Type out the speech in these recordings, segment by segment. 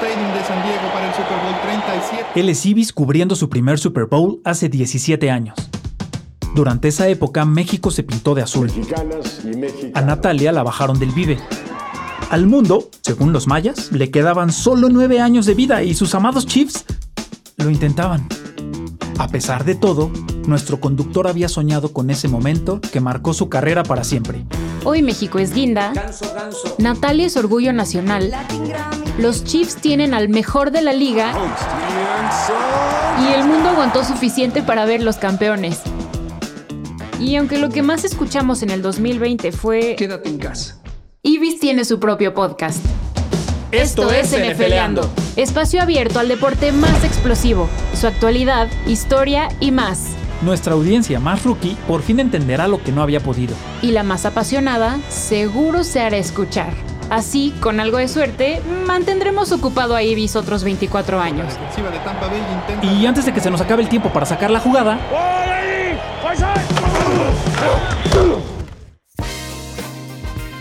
Stadium de San Diego para el Super Bowl 37. Él es Ibis cubriendo su primer Super Bowl hace 17 años. Durante esa época México se pintó de azul. A Natalia la bajaron del Vive. Al mundo, según los mayas, le quedaban solo nueve años de vida y sus amados Chiefs lo intentaban. A pesar de todo, nuestro conductor había soñado con ese momento que marcó su carrera para siempre. Hoy México es guinda, Natalia es orgullo nacional, los Chiefs tienen al mejor de la liga y el mundo aguantó suficiente para ver los campeones. Y aunque lo que más escuchamos en el 2020 fue... Quédate en casa. Ibis tiene su propio podcast. Esto es NFLeando. Espacio abierto al deporte más explosivo, su actualidad, historia y más. Nuestra audiencia más rookie por fin entenderá lo que no había podido. Y la más apasionada seguro se hará escuchar. Así, con algo de suerte, mantendremos ocupado a Ibis otros 24 años. Y antes de que se nos acabe el tiempo para sacar la jugada,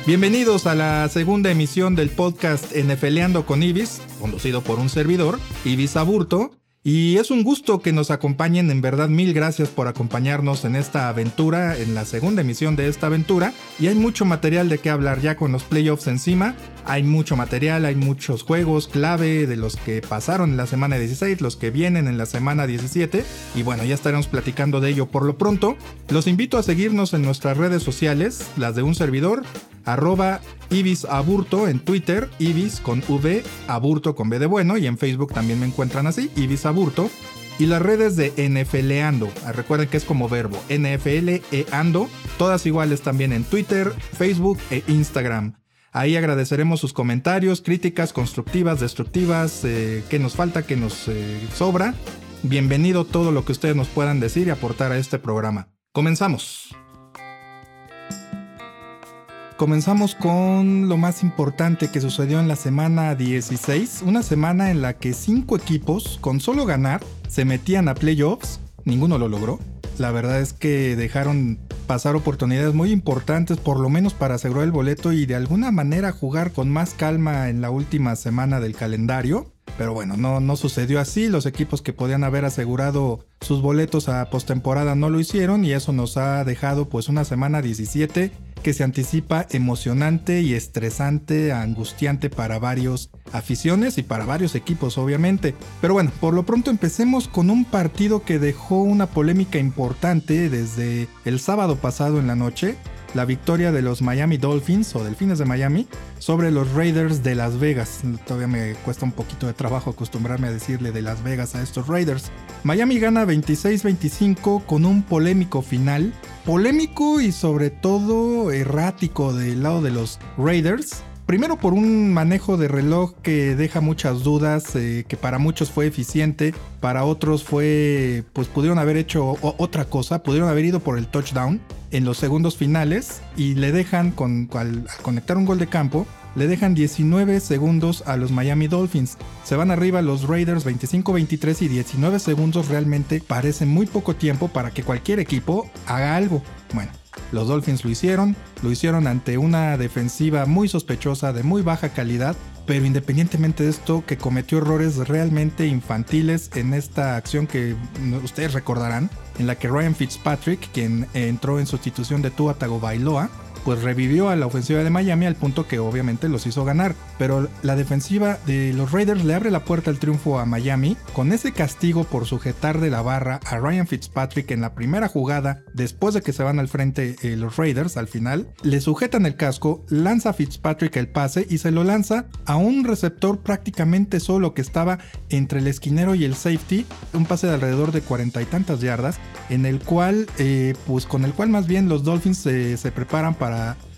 Bienvenidos a la segunda emisión del podcast NFLeando con Ibis, conducido por un servidor, Ibis Aburto. Y es un gusto que nos acompañen, en verdad mil gracias por acompañarnos en esta aventura, en la segunda emisión de esta aventura. Y hay mucho material de qué hablar ya con los playoffs encima. Hay mucho material, hay muchos juegos clave de los que pasaron en la semana 16, los que vienen en la semana 17. Y bueno, ya estaremos platicando de ello por lo pronto. Los invito a seguirnos en nuestras redes sociales, las de un servidor, arroba Ibis Aburto en Twitter, Ibis con V, Aburto con B de bueno, y en Facebook también me encuentran así, Ibis Aburto. Y las redes de NFLeando, ah, recuerden que es como verbo, NFLeando, todas iguales también en Twitter, Facebook e Instagram. Ahí agradeceremos sus comentarios, críticas constructivas, destructivas, eh, qué nos falta, qué nos eh, sobra. Bienvenido todo lo que ustedes nos puedan decir y aportar a este programa. Comenzamos. Comenzamos con lo más importante que sucedió en la semana 16, una semana en la que cinco equipos, con solo ganar, se metían a playoffs, ninguno lo logró. La verdad es que dejaron pasar oportunidades muy importantes, por lo menos para asegurar el boleto y de alguna manera jugar con más calma en la última semana del calendario. Pero bueno, no, no sucedió así. Los equipos que podían haber asegurado sus boletos a postemporada no lo hicieron y eso nos ha dejado pues una semana 17 que se anticipa emocionante y estresante, angustiante para varios aficiones y para varios equipos obviamente. Pero bueno, por lo pronto empecemos con un partido que dejó una polémica importante desde el sábado pasado en la noche. La victoria de los Miami Dolphins o Delfines de Miami sobre los Raiders de Las Vegas. Todavía me cuesta un poquito de trabajo acostumbrarme a decirle de Las Vegas a estos Raiders. Miami gana 26-25 con un polémico final. Polémico y sobre todo errático del lado de los Raiders. Primero por un manejo de reloj que deja muchas dudas, eh, que para muchos fue eficiente, para otros fue, pues pudieron haber hecho otra cosa, pudieron haber ido por el touchdown en los segundos finales y le dejan, con, al conectar un gol de campo, le dejan 19 segundos a los Miami Dolphins. Se van arriba los Raiders 25-23 y 19 segundos realmente parecen muy poco tiempo para que cualquier equipo haga algo. Bueno, los Dolphins lo hicieron, lo hicieron ante una defensiva muy sospechosa de muy baja calidad, pero independientemente de esto, que cometió errores realmente infantiles en esta acción que ustedes recordarán, en la que Ryan Fitzpatrick, quien entró en sustitución de Tua Tagovailoa, pues revivió a la ofensiva de Miami al punto que obviamente los hizo ganar. Pero la defensiva de los Raiders le abre la puerta al triunfo a Miami con ese castigo por sujetar de la barra a Ryan Fitzpatrick en la primera jugada después de que se van al frente eh, los Raiders al final. Le sujetan el casco, lanza a Fitzpatrick el pase y se lo lanza a un receptor prácticamente solo que estaba entre el esquinero y el safety. Un pase de alrededor de cuarenta y tantas yardas en el cual, eh, pues con el cual más bien los Dolphins se, se preparan para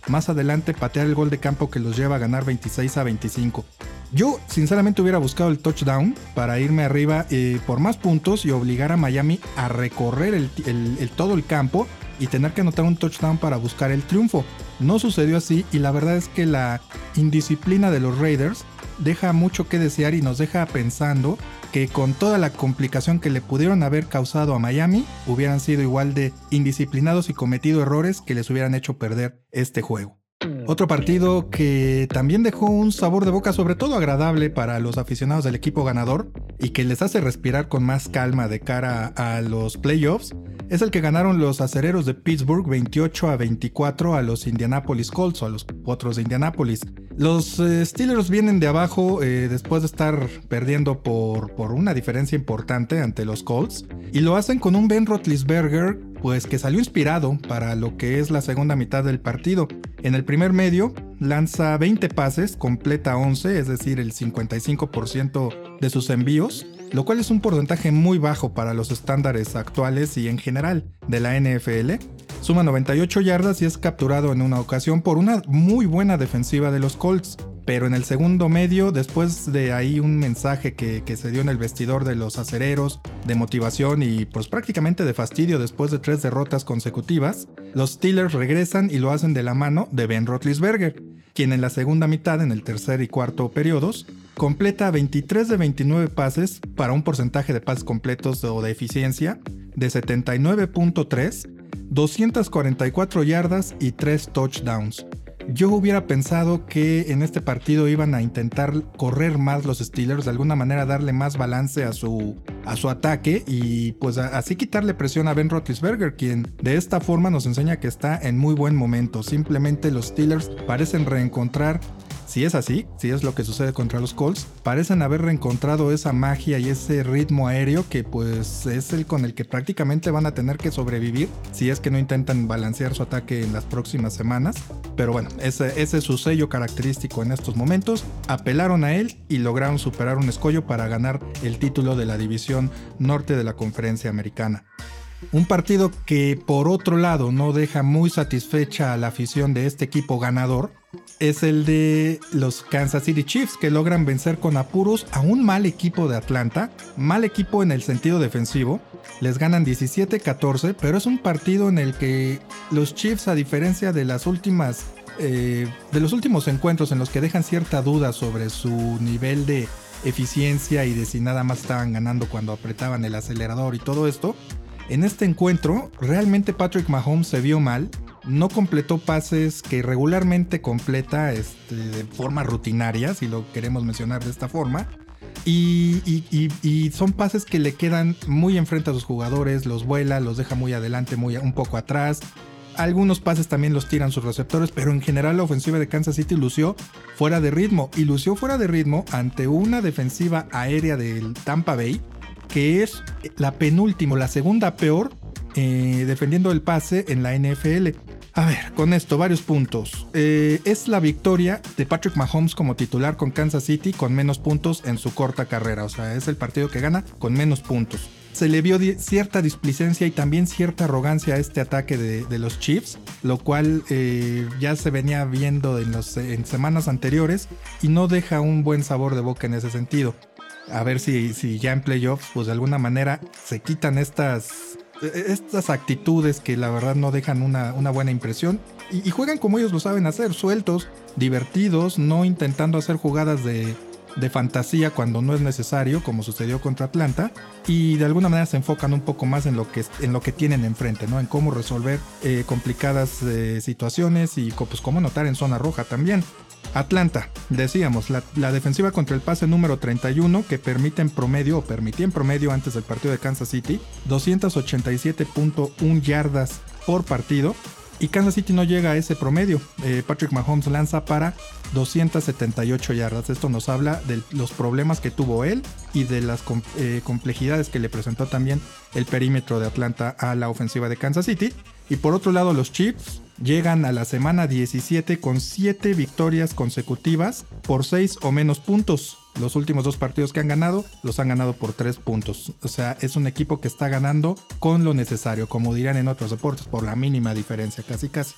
más adelante patear el gol de campo que los lleva a ganar 26 a 25. Yo sinceramente hubiera buscado el touchdown para irme arriba eh, por más puntos y obligar a Miami a recorrer el- todo el campo y tener que anotar un touchdown para buscar el triunfo. No sucedió así y la verdad es que la indisciplina de los Raiders deja mucho que desear y nos deja pensando que con toda la complicación que le pudieron haber causado a Miami, hubieran sido igual de indisciplinados y cometido errores que les hubieran hecho perder este juego. Otro partido que también dejó un sabor de boca sobre todo agradable para los aficionados del equipo ganador y que les hace respirar con más calma de cara a los playoffs es el que ganaron los acereros de Pittsburgh 28 a 24 a los Indianapolis Colts o a los otros de Indianapolis. Los eh, Steelers vienen de abajo eh, después de estar perdiendo por, por una diferencia importante ante los Colts y lo hacen con un Ben Roethlisberger pues que salió inspirado para lo que es la segunda mitad del partido. En el primer medio lanza 20 pases, completa 11, es decir, el 55% de sus envíos, lo cual es un porcentaje muy bajo para los estándares actuales y en general de la NFL. Suma 98 yardas y es capturado en una ocasión por una muy buena defensiva de los Colts. Pero en el segundo medio, después de ahí un mensaje que, se dio en el vestidor de los acereros, de motivación y pues prácticamente de fastidio después de tres derrotas consecutivas, los Steelers regresan y lo hacen de la mano de Ben Roethlisberger, quien en la segunda mitad, en el tercer y cuarto periodos, completa 23 de 29 pases para un porcentaje de pases completos o de eficiencia de 79.3, 244 yardas y 3 touchdowns. Yo hubiera pensado que en este partido iban a intentar correr más los Steelers, de alguna manera darle más balance a su, a su ataque y pues así quitarle presión a Ben Roethlisberger, quien de esta forma nos enseña que está en muy buen momento. Simplemente los Steelers parecen reencontrar si es así, si es lo que sucede contra los Colts, parecen haber reencontrado esa magia y ese ritmo aéreo que pues es el con el que prácticamente van a tener que sobrevivir si es que no intentan balancear su ataque en las próximas semanas. Pero bueno, ese, es su sello característico en estos momentos. Apelaron a él y lograron superar un escollo para ganar el título de la división norte de la conferencia americana. Un partido que por otro lado no deja muy satisfecha a la afición de este equipo ganador es el de los Kansas City Chiefs que logran vencer con apuros a un mal equipo de Atlanta, mal equipo en el sentido defensivo, les ganan 17-14, pero es un partido en el que los Chiefs a diferencia de las últimas eh, de los últimos encuentros en los que dejan cierta duda sobre su nivel de eficiencia y de si nada más estaban ganando cuando apretaban el acelerador y todo esto, en este encuentro, realmente Patrick Mahomes se vio mal. No completó pases que regularmente completa este, de forma rutinaria, si lo queremos mencionar de esta forma. Y, son pases que le quedan muy enfrente a sus jugadores, los vuela, los deja muy adelante, muy un poco atrás. Algunos pases también los tiran sus receptores, pero en general la ofensiva de Kansas City lució fuera de ritmo. Y lució fuera de ritmo ante una defensiva aérea del Tampa Bay que es la penúltima, la segunda peor eh, defendiendo el pase en la NFL. A ver, con esto, varios puntos. Eh, es la victoria de Patrick Mahomes como titular con Kansas City con menos puntos en su corta carrera. O sea, es el partido que gana con menos puntos. Se le vio cierta displicencia y también cierta arrogancia a este ataque de, los Chiefs, lo cual eh, ya se venía viendo en, semanas anteriores y no deja un buen sabor de boca en ese sentido a ver si, si ya en playoffs, pues de alguna manera se quitan estas, estas actitudes que la verdad no dejan una, buena impresión y, juegan como ellos lo saben hacer, sueltos, divertidos, no intentando hacer jugadas de, fantasía cuando no es necesario, como sucedió contra Atlanta, y de alguna manera se enfocan un poco más en lo que, en lo que tienen enfrente, ¿no? En cómo resolver eh, complicadas eh, situaciones y pues cómo notar en zona roja también. Atlanta, decíamos, la, defensiva contra el pase número 31 que permite en promedio, o permitía en promedio antes del partido de Kansas City, 287.1 yardas por partido. Y Kansas City no llega a ese promedio. Eh, Patrick Mahomes lanza para 278 yardas. Esto nos habla de los problemas que tuvo él y de las eh, complejidades que le presentó también el perímetro de Atlanta a la ofensiva de Kansas City. Y por otro lado, los Chiefs llegan a la semana 17 con 7 victorias consecutivas por 6 o menos puntos. Los últimos dos partidos que han ganado los han ganado por 3 puntos. O sea, es un equipo que está ganando con lo necesario, como dirán en otros deportes, por la mínima diferencia, casi casi.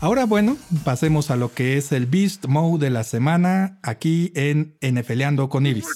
Ahora bueno, pasemos a lo que es el Beast Mode de la semana aquí en NFLeando con Ibis.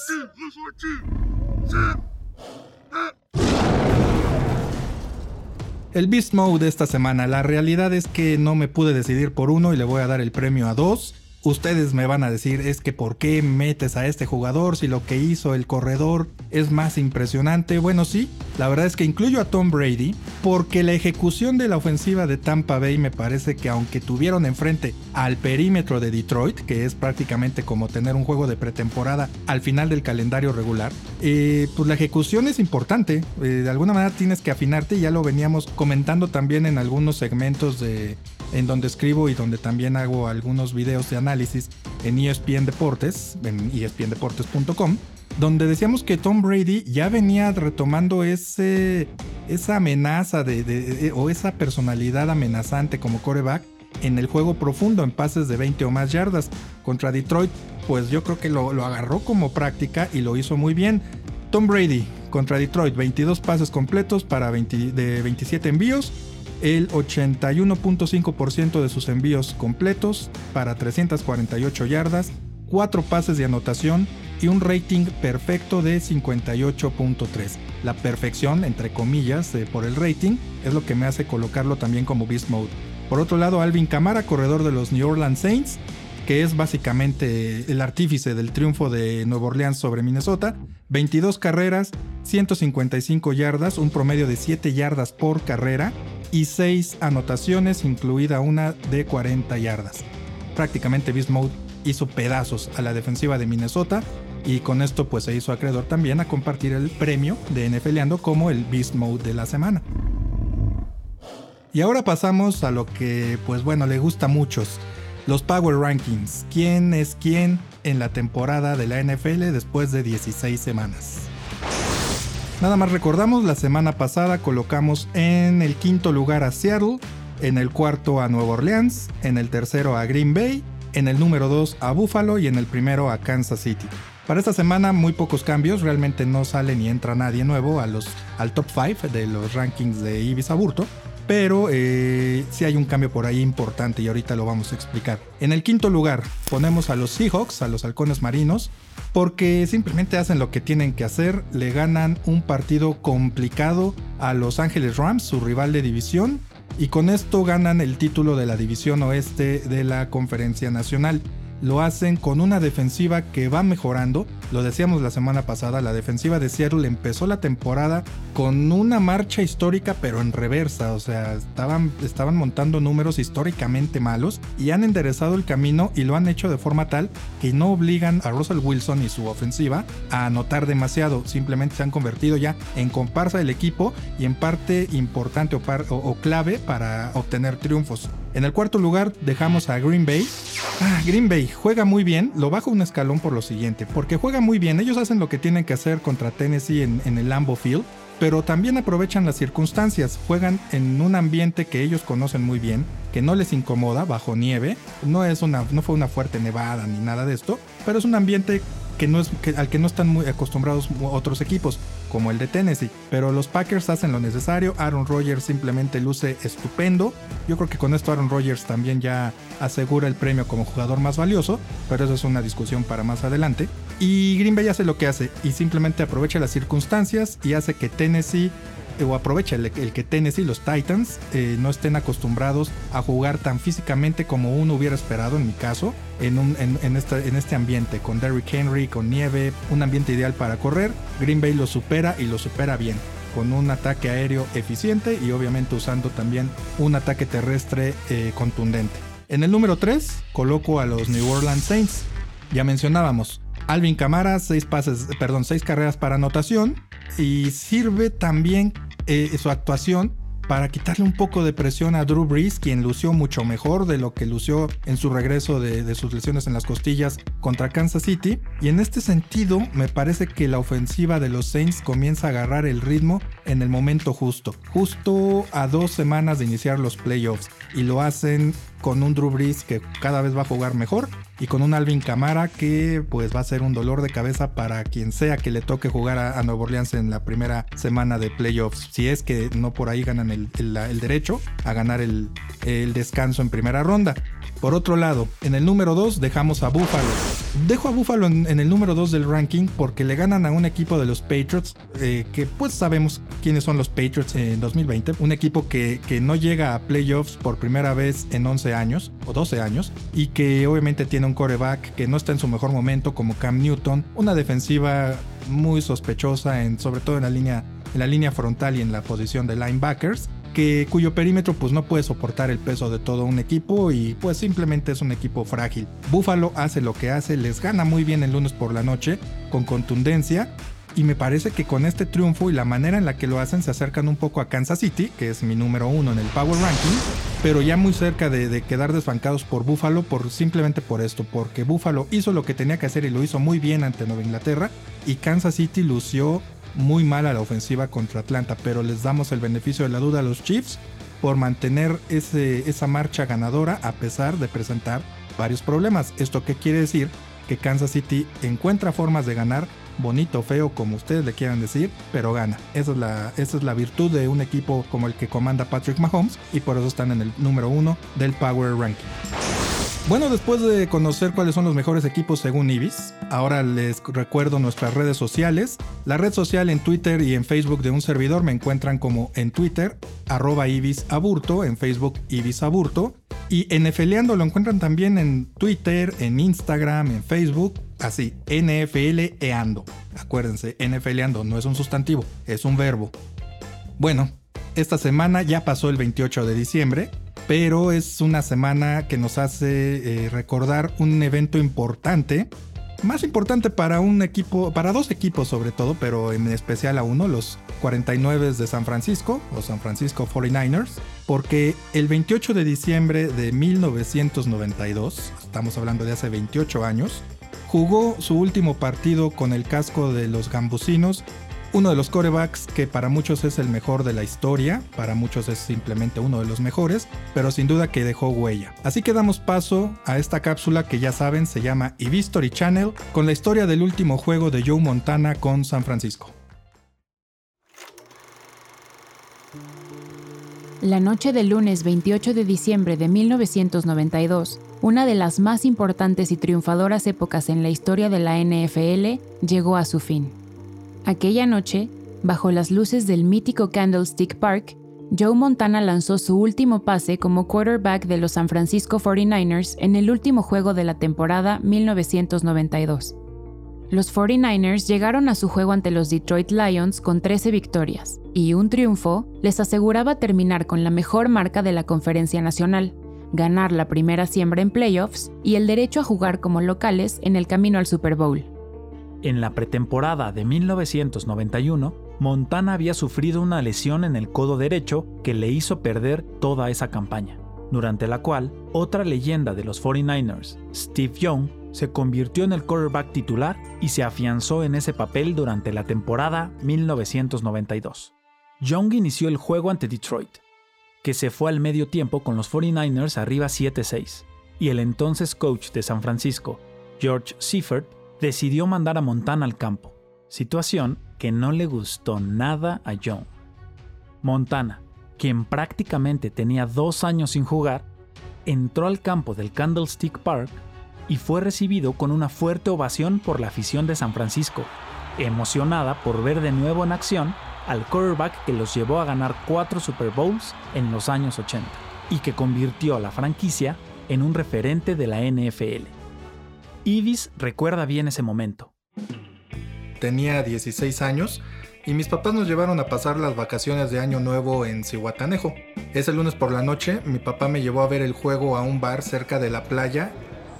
El Beast Mode de esta semana. La realidad es que no me pude decidir por uno y le voy a dar el premio a dos. Ustedes me van a decir, es que ¿por qué metes a este jugador si lo que hizo el corredor es más impresionante? Bueno, sí, la verdad es que incluyo a Tom Brady porque la ejecución de la ofensiva de Tampa Bay me parece que aunque tuvieron enfrente al perímetro de Detroit, que es prácticamente como tener un juego de pretemporada al final del calendario regular, eh, pues la ejecución es importante. Eh, de alguna manera tienes que afinarte, ya lo veníamos comentando también en algunos segmentos de en donde escribo y donde también hago algunos videos de análisis en ESPN Deportes, en espndeportes.com, donde decíamos que Tom Brady ya venía retomando ese, esa amenaza de, o esa personalidad amenazante como coreback en el juego profundo en pases de 20 o más yardas. Contra Detroit, pues yo creo que lo, agarró como práctica y lo hizo muy bien. Tom Brady contra Detroit, 22 pases completos para de 27 envíos, el 81.5% de sus envíos completos para 348 yardas, 4 pases de anotación y un rating perfecto de 58.3. La perfección, entre comillas, por el rating es lo que me hace colocarlo también como Beast Mode. Por otro lado, Alvin Kamara, corredor de los New Orleans Saints, que es básicamente el artífice del triunfo de Nueva Orleans sobre Minnesota. 22 carreras, 155 yardas, un promedio de 7 yardas por carrera y 6 anotaciones, incluida una de 40 yardas. Prácticamente Beast Mode hizo pedazos a la defensiva de Minnesota y con esto pues se hizo acreedor también a compartir el premio de NFLeando como el Beast Mode de la semana. Y ahora pasamos a lo que pues bueno le gusta a muchos, los Power Rankings. ¿Quién es quién en la temporada de la NFL después de 16 semanas? Nada más recordamos, la semana pasada colocamos en el quinto lugar a Seattle, en el cuarto a Nueva Orleans, en el tercero a Green Bay, en el número 2 a Buffalo y en el primero a Kansas City. Para esta semana muy pocos cambios, realmente no sale ni entra nadie nuevo a los, al top 5 de los rankings de Ibis Aburto, pero eh, sí hay un cambio por ahí importante y ahorita lo vamos a explicar. En el quinto lugar ponemos a los Seahawks, a los halcones marinos, porque simplemente hacen lo que tienen que hacer, le ganan un partido complicado a Los Ángeles Rams, su rival de división, y con esto ganan el título de la división oeste de la Conferencia Nacional lo hacen con una defensiva que va mejorando. Lo decíamos la semana pasada, la defensiva de Seattle empezó la temporada con una marcha histórica pero en reversa, o sea, estaban, estaban montando números históricamente malos y han enderezado el camino y lo han hecho de forma tal que no obligan a Russell Wilson y su ofensiva a anotar demasiado, simplemente se han convertido ya en comparsa del equipo y en parte importante o, o clave para obtener triunfos. En el cuarto lugar dejamos a Green Bay. Ah, Green Bay juega muy bien, lo bajo un escalón por lo siguiente, porque juega muy bien, ellos hacen lo que tienen que hacer contra Tennessee en, el Lambeau Field, pero también aprovechan las circunstancias, juegan en un ambiente que ellos conocen muy bien, que no les incomoda bajo nieve, no, es una, no fue una fuerte nevada ni nada de esto, pero es un ambiente que no es, al que no están muy acostumbrados otros equipos, como el de Tennessee. Pero los Packers hacen lo necesario, Aaron Rodgers simplemente luce estupendo. Yo creo que con esto Aaron Rodgers también ya asegura el premio como jugador más valioso, pero eso es una discusión para más adelante. Y Green Bay hace lo que hace y simplemente aprovecha las circunstancias y hace que Tennessee o aprovecha el, que Tennessee, los Titans, eh, no estén acostumbrados a jugar tan físicamente como uno hubiera esperado en mi caso, en, este ambiente, con Derrick Henry, con nieve, un ambiente ideal para correr. Green Bay lo supera y lo supera bien con un ataque aéreo eficiente y obviamente usando también un ataque terrestre eh, contundente. En el número 3 coloco a los New Orleans Saints. Ya mencionábamos, Alvin Camara, 6 pases, perdón, 6 carreras para anotación y sirve también eh, su actuación para quitarle un poco de presión a Drew Brees, quien lució mucho mejor de lo que lució en su regreso de, sus lesiones en las costillas contra Kansas City. Y en este sentido, me parece que la ofensiva de los Saints comienza a agarrar el ritmo en el momento justo, justo a dos semanas de iniciar los playoffs. Y lo hacen con un Drew Brees que cada vez va a jugar mejor y con un Alvin Camara que pues va a ser un dolor de cabeza para quien sea que le toque jugar a, Nueva Orleans en la primera semana de playoffs. Si es que no por ahí ganan el, derecho a ganar el, el descanso en primera ronda. Por otro lado, en el número 2 dejamos a Buffalo. Dejo a Buffalo en, el número 2 del ranking porque le ganan a un equipo de los Patriots, eh, que pues sabemos quiénes son los Patriots en 2020. Un equipo que, que no llega a playoffs por primera vez en 11 años o 12 años y que obviamente tiene un coreback que no está en su mejor momento como Cam Newton, una defensiva muy sospechosa en sobre todo en la línea en la línea frontal y en la posición de linebackers que cuyo perímetro pues no puede soportar el peso de todo un equipo y pues simplemente es un equipo frágil. Buffalo hace lo que hace, les gana muy bien el lunes por la noche con contundencia y me parece que con este triunfo y la manera en la que lo hacen se acercan un poco a Kansas City, que es mi número uno en el Power Ranking, pero ya muy cerca de, quedar desbancados por Buffalo por, simplemente por esto, porque Buffalo hizo lo que tenía que hacer y lo hizo muy bien ante Nueva Inglaterra y Kansas City lució muy mal a la ofensiva contra Atlanta, pero les damos el beneficio de la duda a los Chiefs por mantener ese, esa marcha ganadora a pesar de presentar varios problemas. ¿Esto qué quiere decir? Que Kansas City encuentra formas de ganar, bonito, feo, como ustedes le quieran decir, pero gana. Esa es, la, esa es la virtud de un equipo como el que comanda Patrick Mahomes y por eso están en el número uno del Power Ranking. Bueno, después de conocer cuáles son los mejores equipos según Ibis, ahora les recuerdo nuestras redes sociales. La red social en Twitter y en Facebook de un servidor me encuentran como en Twitter, arroba Ibis Aburto, en Facebook Ibis Aburto. Y NFLeando lo encuentran también en Twitter, en Instagram, en Facebook, así, NFLeando. Acuérdense, NFLeando no es un sustantivo, es un verbo. Bueno, esta semana ya pasó el 28 de diciembre pero es una semana que nos hace eh, recordar un evento importante, más importante para un equipo, para dos equipos sobre todo, pero en especial a uno, los 49 de San Francisco, o San Francisco 49ers, porque el 28 de diciembre de 1992, estamos hablando de hace 28 años, jugó su último partido con el casco de los gambusinos uno de los corebacks que para muchos es el mejor de la historia, para muchos es simplemente uno de los mejores, pero sin duda que dejó huella. Así que damos paso a esta cápsula que ya saben se llama eVistory Channel, con la historia del último juego de Joe Montana con San Francisco. La noche del lunes 28 de diciembre de 1992, una de las más importantes y triunfadoras épocas en la historia de la NFL, llegó a su fin. Aquella noche, bajo las luces del mítico Candlestick Park, Joe Montana lanzó su último pase como quarterback de los San Francisco 49ers en el último juego de la temporada 1992. Los 49ers llegaron a su juego ante los Detroit Lions con 13 victorias, y un triunfo les aseguraba terminar con la mejor marca de la Conferencia Nacional, ganar la primera siembra en playoffs y el derecho a jugar como locales en el camino al Super Bowl. En la pretemporada de 1991, Montana había sufrido una lesión en el codo derecho que le hizo perder toda esa campaña, durante la cual otra leyenda de los 49ers, Steve Young, se convirtió en el quarterback titular y se afianzó en ese papel durante la temporada 1992. Young inició el juego ante Detroit, que se fue al medio tiempo con los 49ers arriba 7-6, y el entonces coach de San Francisco, George Seifert, decidió mandar a Montana al campo, situación que no le gustó nada a John. Montana, quien prácticamente tenía dos años sin jugar, entró al campo del Candlestick Park y fue recibido con una fuerte ovación por la afición de San Francisco, emocionada por ver de nuevo en acción al quarterback que los llevó a ganar cuatro Super Bowls en los años 80 y que convirtió a la franquicia en un referente de la NFL. Ibis recuerda bien ese momento. Tenía 16 años y mis papás nos llevaron a pasar las vacaciones de Año Nuevo en Cihuatanejo. Ese lunes por la noche, mi papá me llevó a ver el juego a un bar cerca de la playa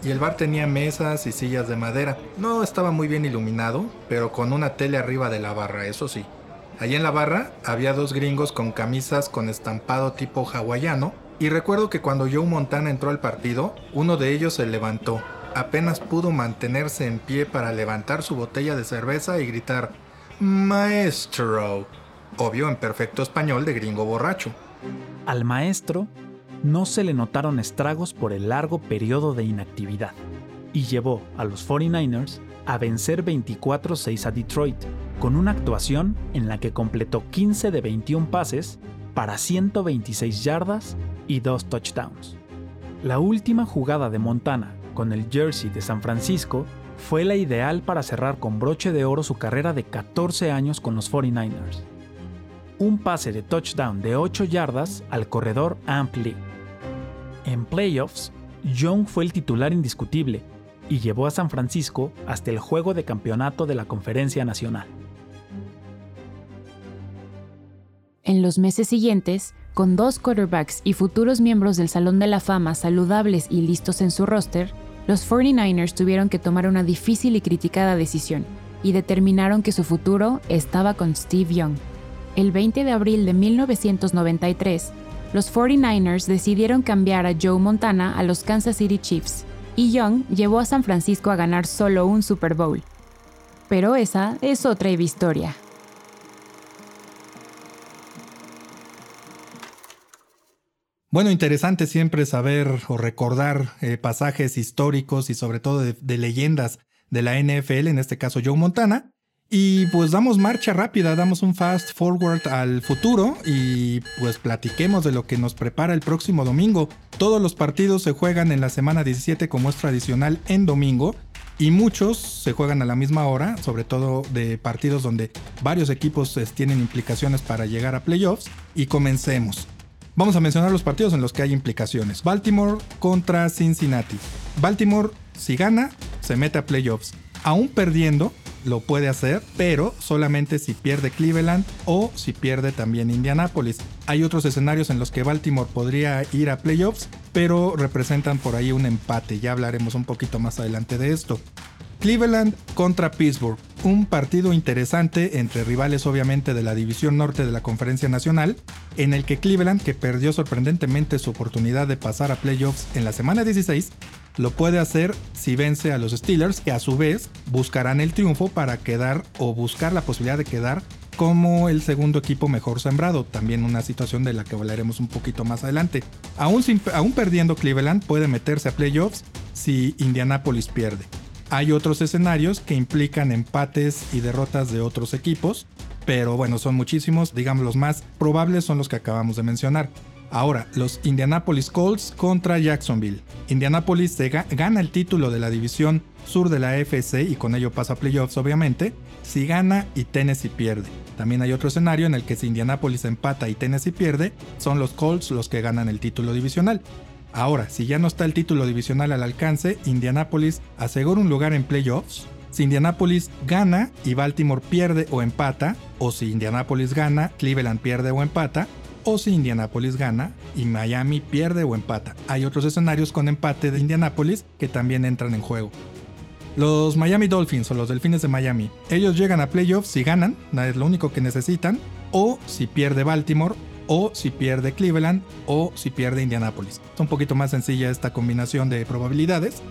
y el bar tenía mesas y sillas de madera. No estaba muy bien iluminado, pero con una tele arriba de la barra, eso sí. Allí en la barra había dos gringos con camisas con estampado tipo hawaiano y recuerdo que cuando Joe Montana entró al partido, uno de ellos se levantó apenas pudo mantenerse en pie para levantar su botella de cerveza y gritar Maestro, obvio en perfecto español de gringo borracho. Al maestro no se le notaron estragos por el largo periodo de inactividad y llevó a los 49ers a vencer 24-6 a Detroit, con una actuación en la que completó 15 de 21 pases para 126 yardas y 2 touchdowns. La última jugada de Montana con el jersey de San Francisco fue la ideal para cerrar con broche de oro su carrera de 14 años con los 49ers. Un pase de touchdown de 8 yardas al corredor Amp En playoffs, Young fue el titular indiscutible y llevó a San Francisco hasta el juego de campeonato de la Conferencia Nacional. En los meses siguientes, con dos quarterbacks y futuros miembros del Salón de la Fama saludables y listos en su roster, los 49ers tuvieron que tomar una difícil y criticada decisión y determinaron que su futuro estaba con Steve Young. El 20 de abril de 1993, los 49ers decidieron cambiar a Joe Montana a los Kansas City Chiefs, y Young llevó a San Francisco a ganar solo un Super Bowl. Pero esa es otra historia. Bueno, interesante siempre saber o recordar eh, pasajes históricos y sobre todo de, leyendas de la NFL, en este caso Joe Montana. Y pues damos marcha rápida, damos un fast forward al futuro y pues platiquemos de lo que nos prepara el próximo domingo. Todos los partidos se juegan en la semana 17 como es tradicional en domingo y muchos se juegan a la misma hora, sobre todo de partidos donde varios equipos eh, tienen implicaciones para llegar a playoffs. Y comencemos. Vamos a mencionar los partidos en los que hay implicaciones. Baltimore contra Cincinnati. Baltimore, si gana, se mete a playoffs. Aún perdiendo, lo puede hacer, pero solamente si pierde Cleveland o si pierde también Indianapolis. Hay otros escenarios en los que Baltimore podría ir a playoffs, pero representan por ahí un empate. Ya hablaremos un poquito más adelante de esto. Cleveland contra Pittsburgh, un partido interesante entre rivales obviamente de la división norte de la Conferencia Nacional, en el que Cleveland, que perdió sorprendentemente su oportunidad de pasar a playoffs en la semana 16, lo puede hacer si vence a los Steelers, que a su vez buscarán el triunfo para quedar o buscar la posibilidad de quedar como el segundo equipo mejor sembrado, también una situación de la que hablaremos un poquito más adelante. Aún, aún perdiendo Cleveland puede meterse a playoffs si Indianapolis pierde. Hay otros escenarios que implican empates y derrotas de otros equipos, pero bueno, son muchísimos, digamos los más probables son los que acabamos de mencionar. Ahora, los Indianapolis Colts contra Jacksonville. Indianapolis gana el título de la división sur de la AFC y con ello pasa a playoffs obviamente, si gana y Tennessee pierde. También hay otro escenario en el que si Indianapolis empata y Tennessee pierde, son los Colts los que ganan el título divisional. Ahora, si ya no está el título divisional al alcance, Indianapolis asegura un lugar en playoffs. Si Indianapolis gana y Baltimore pierde o empata, o si Indianapolis gana, Cleveland pierde o empata, o si Indianapolis gana y Miami pierde o empata. Hay otros escenarios con empate de Indianapolis que también entran en juego. Los Miami Dolphins o los Delfines de Miami, ellos llegan a playoffs si ganan, es lo único que necesitan, o si pierde Baltimore o si pierde Cleveland o si pierde Indianapolis. Es un poquito más sencilla esta combinación de probabilidades,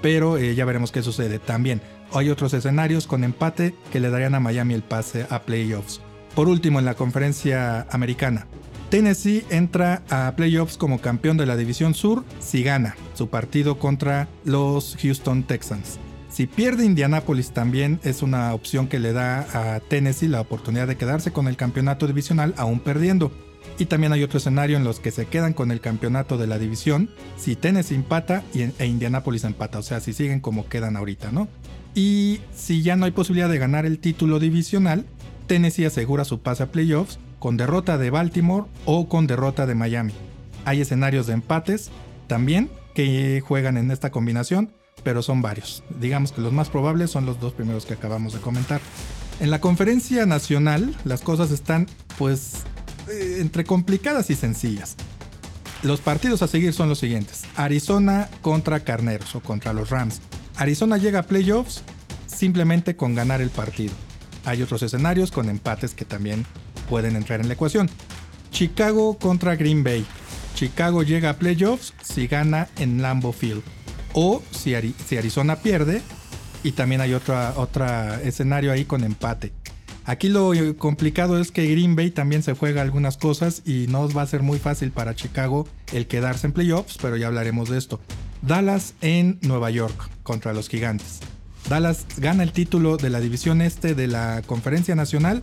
pero eh, ya veremos qué sucede. También hay otros escenarios con empate que le darían a Miami el pase a playoffs. Por último, en la conferencia americana, Tennessee entra a playoffs como campeón de la División Sur si gana su partido contra los Houston Texans. Si pierde Indianapolis también es una opción que le da a Tennessee la oportunidad de quedarse con el campeonato divisional aún perdiendo. Y también hay otro escenario en los que se quedan con el campeonato de la división si Tennessee empata e Indianapolis empata, o sea, si siguen como quedan ahorita, ¿no? Y si ya no hay posibilidad de ganar el título divisional, Tennessee asegura su pase a playoffs con derrota de Baltimore o con derrota de Miami. Hay escenarios de empates también que juegan en esta combinación, pero son varios. Digamos que los más probables son los dos primeros que acabamos de comentar. En la conferencia nacional las cosas están pues eh, entre complicadas y sencillas. Los partidos a seguir son los siguientes. Arizona contra Carneros o contra los Rams. Arizona llega a playoffs simplemente con ganar el partido. Hay otros escenarios con empates que también pueden entrar en la ecuación. Chicago contra Green Bay. Chicago llega a playoffs si gana en Lambeau Field. O si, Arizona pierde. Y también hay otro escenario ahí con empate. Aquí lo complicado es que Green Bay también se juega algunas cosas y no va a ser muy fácil para Chicago el quedarse en playoffs, pero ya hablaremos de esto. Dallas en Nueva York contra los Gigantes. Dallas gana el título de la división este de la Conferencia Nacional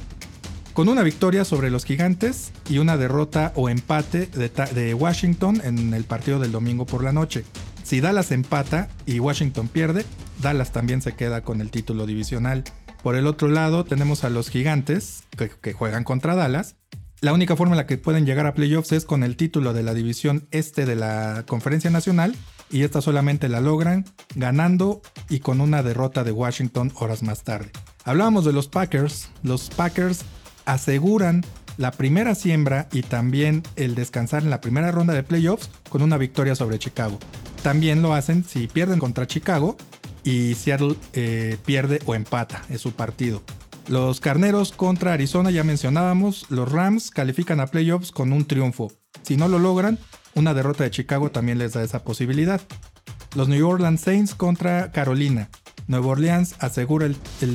con una victoria sobre los Gigantes y una derrota o empate de, de, Washington en el partido del domingo por la noche. Si Dallas empata y Washington pierde, Dallas también se queda con el título divisional por el otro lado, tenemos a los gigantes que, juegan contra Dallas. La única forma en la que pueden llegar a playoffs es con el título de la división este de la Conferencia Nacional y esta solamente la logran ganando y con una derrota de Washington horas más tarde. Hablábamos de los Packers, los Packers aseguran la primera siembra y también el descansar en la primera ronda de playoffs con una victoria sobre Chicago. También lo hacen si pierden contra Chicago y Seattle eh, pierde o empata, es su partido. Los Carneros contra Arizona ya mencionábamos, los Rams califican a playoffs con un triunfo. Si no lo logran, una derrota de Chicago también les da esa posibilidad. Los New Orleans Saints contra Carolina. Nueva Orleans asegura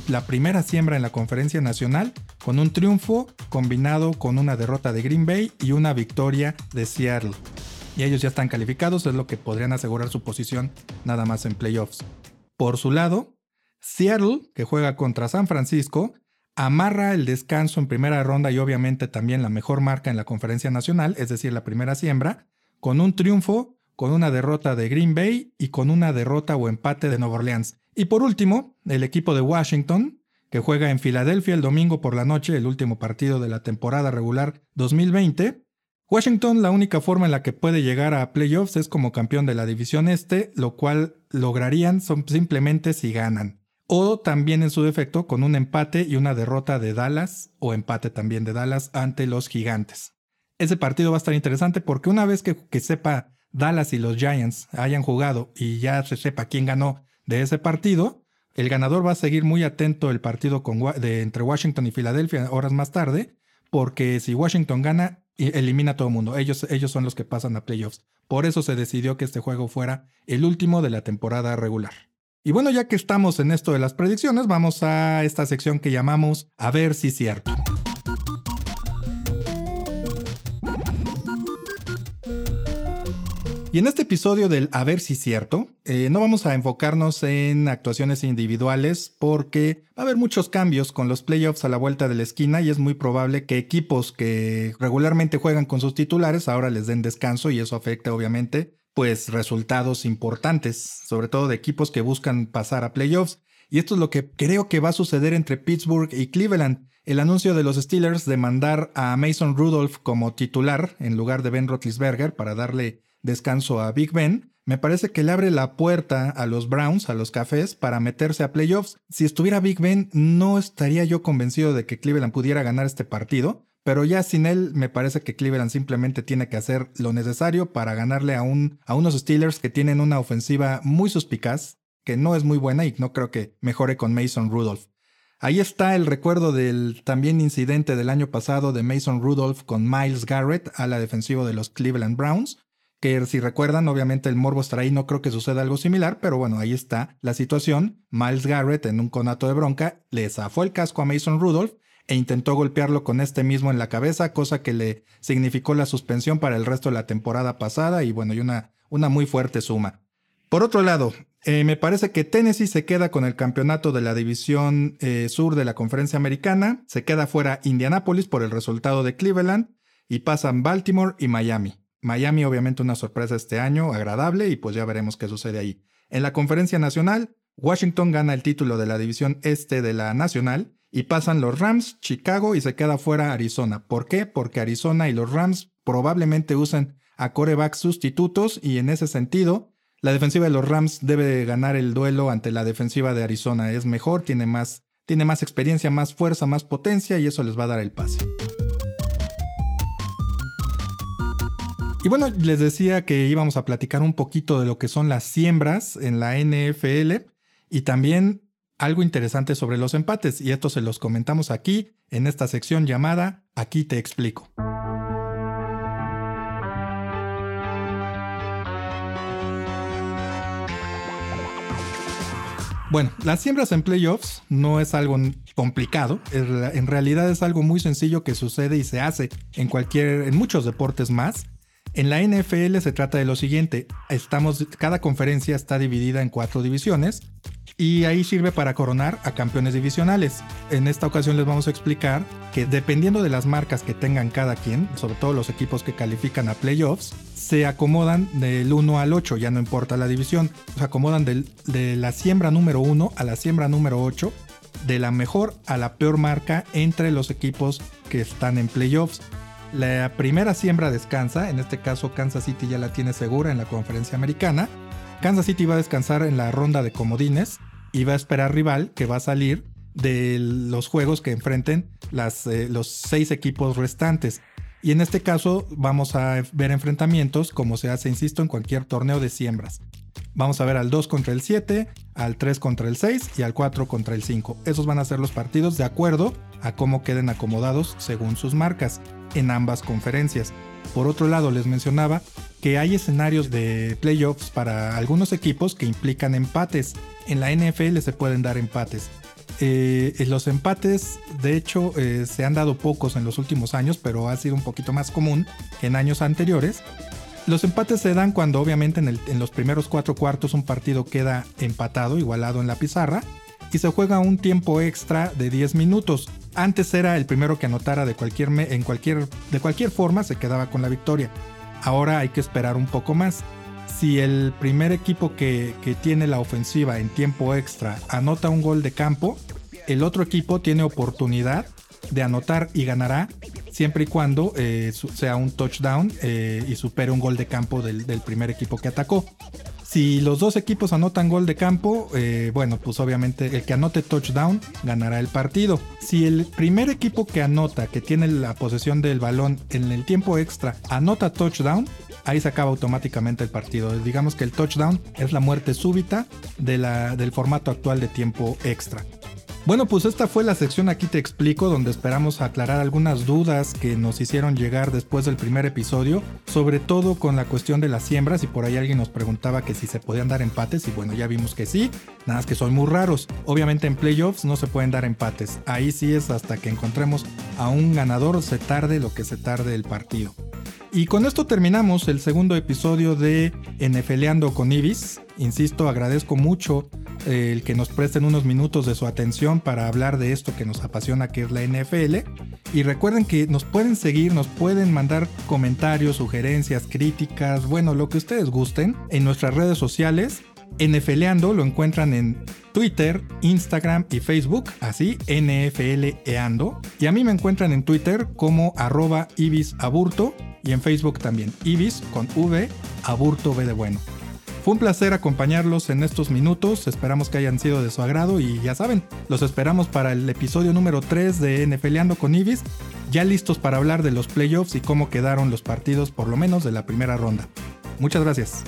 la primera siembra en la conferencia nacional con un triunfo combinado con una derrota de Green Bay y una victoria de Seattle. Y ellos ya están calificados, es lo que podrían asegurar su posición nada más en playoffs. Por su lado, Seattle, que juega contra San Francisco, amarra el descanso en primera ronda y obviamente también la mejor marca en la conferencia nacional, es decir, la primera siembra, con un triunfo, con una derrota de Green Bay y con una derrota o empate de Nueva Orleans. Y por último, el equipo de Washington, que juega en Filadelfia el domingo por la noche, el último partido de la temporada regular 2020. Washington la única forma en la que puede llegar a playoffs es como campeón de la división este, lo cual lograrían simplemente si ganan. O también en su defecto con un empate y una derrota de Dallas o empate también de Dallas ante los gigantes. Ese partido va a estar interesante porque una vez que, sepa Dallas y los Giants hayan jugado y ya se sepa quién ganó de ese partido. El ganador va a seguir muy atento el partido entre Washington y Filadelfia horas más tarde, porque si Washington gana, elimina a todo el mundo. Ellos, ellos son los que pasan a playoffs. Por eso se decidió que este juego fuera el último de la temporada regular. Y bueno, ya que estamos en esto de las predicciones, vamos a esta sección que llamamos A ver si cierto. Y en este episodio del A ver si cierto, eh, no vamos a enfocarnos en actuaciones individuales porque va a haber muchos cambios con los playoffs a la vuelta de la esquina y es muy probable que equipos que regularmente juegan con sus titulares ahora les den descanso y eso afecta obviamente pues resultados importantes, sobre todo de equipos que buscan pasar a playoffs. Y esto es lo que creo que va a suceder entre Pittsburgh y Cleveland. El anuncio de los Steelers de mandar a Mason Rudolph como titular en lugar de Ben Roethlisberger para darle descanso a Big Ben, me parece que le abre la puerta a los Browns, a los Cafés, para meterse a playoffs. Si estuviera Big Ben, no estaría yo convencido de que Cleveland pudiera ganar este partido, pero ya sin él me parece que Cleveland simplemente tiene que hacer lo necesario para ganarle a, un, a unos Steelers que tienen una ofensiva muy suspicaz, que no es muy buena y no creo que mejore con Mason Rudolph. Ahí está el recuerdo del también incidente del año pasado de Mason Rudolph con Miles Garrett a la defensiva de los Cleveland Browns que si recuerdan, obviamente el morbo estará ahí, no creo que suceda algo similar, pero bueno, ahí está la situación. Miles Garrett en un conato de bronca le zafó el casco a Mason Rudolph e intentó golpearlo con este mismo en la cabeza, cosa que le significó la suspensión para el resto de la temporada pasada y bueno, y una, una muy fuerte suma. Por otro lado, eh, me parece que Tennessee se queda con el campeonato de la división eh, sur de la conferencia americana, se queda fuera Indianapolis por el resultado de Cleveland y pasan Baltimore y Miami. Miami obviamente una sorpresa este año, agradable, y pues ya veremos qué sucede ahí. En la conferencia nacional, Washington gana el título de la división este de la nacional y pasan los Rams, Chicago y se queda fuera Arizona. ¿Por qué? Porque Arizona y los Rams probablemente usen a corebacks sustitutos y en ese sentido, la defensiva de los Rams debe ganar el duelo ante la defensiva de Arizona. Es mejor, tiene más, tiene más experiencia, más fuerza, más potencia y eso les va a dar el pase. Y bueno, les decía que íbamos a platicar un poquito de lo que son las siembras en la NFL y también algo interesante sobre los empates. Y esto se los comentamos aquí en esta sección llamada Aquí te explico. Bueno, las siembras en playoffs no es algo complicado, en realidad es algo muy sencillo que sucede y se hace en cualquier en muchos deportes más. En la NFL se trata de lo siguiente, estamos, cada conferencia está dividida en cuatro divisiones y ahí sirve para coronar a campeones divisionales. En esta ocasión les vamos a explicar que dependiendo de las marcas que tengan cada quien, sobre todo los equipos que califican a playoffs, se acomodan del 1 al 8, ya no importa la división, se acomodan de la siembra número 1 a la siembra número 8, de la mejor a la peor marca entre los equipos que están en playoffs. La primera siembra descansa, en este caso Kansas City ya la tiene segura en la conferencia americana, Kansas City va a descansar en la ronda de comodines y va a esperar rival que va a salir de los juegos que enfrenten las, eh, los seis equipos restantes. Y en este caso vamos a ver enfrentamientos como se hace, insisto, en cualquier torneo de siembras. Vamos a ver al 2 contra el 7, al 3 contra el 6 y al 4 contra el 5. Esos van a ser los partidos de acuerdo a cómo queden acomodados según sus marcas en ambas conferencias. Por otro lado, les mencionaba que hay escenarios de playoffs para algunos equipos que implican empates. En la NFL se pueden dar empates. Eh, los empates, de hecho, eh, se han dado pocos en los últimos años, pero ha sido un poquito más común que en años anteriores. Los empates se dan cuando obviamente en, los primeros cuatro cuartos un partido queda empatado, igualado en la pizarra, y se juega un tiempo extra de 10 minutos. Antes era el primero que anotara de cualquier, en cualquier, de cualquier forma, se quedaba con la victoria. Ahora hay que esperar un poco más. Si el primer equipo que, tiene la ofensiva en tiempo extra anota un gol de campo, el otro equipo tiene oportunidad de anotar y ganará siempre y cuando eh, sea un touchdown eh, y supere un gol de campo del, primer equipo que atacó. Si los dos equipos anotan gol de campo, eh, bueno, pues obviamente el que anote touchdown ganará el partido. Si el primer equipo que anota, que tiene la posesión del balón en el tiempo extra, anota touchdown, ahí se acaba automáticamente el partido. Digamos que el touchdown es la muerte súbita del formato actual de tiempo extra. Bueno, pues esta fue la sección Aquí te explico, donde esperamos aclarar algunas dudas que nos hicieron llegar después del primer episodio, sobre todo con la cuestión de las siembras, y por ahí alguien nos preguntaba que si se podían dar empates, y bueno, ya vimos que sí, nada más que son muy raros. Obviamente en playoffs no se pueden dar empates, ahí sí es hasta que encontremos a un ganador, se tarde lo que se tarde el partido. Y con esto terminamos el segundo episodio de NFLeando con Ibis. Insisto, agradezco mucho el que nos presten unos minutos de su atención para hablar de esto que nos apasiona, que es la NFL. Y recuerden que nos pueden seguir, nos pueden mandar comentarios, sugerencias, críticas, bueno, lo que ustedes gusten en nuestras redes sociales. NFLeando lo encuentran en Twitter, Instagram y Facebook, así NFLeando. Y a mí me encuentran en Twitter como arroba ibisaburto y en Facebook también, ibis con V, aburto B de bueno. Fue un placer acompañarlos en estos minutos, esperamos que hayan sido de su agrado y ya saben, los esperamos para el episodio número 3 de NFLeando con Ibis, ya listos para hablar de los playoffs y cómo quedaron los partidos por lo menos de la primera ronda. Muchas gracias.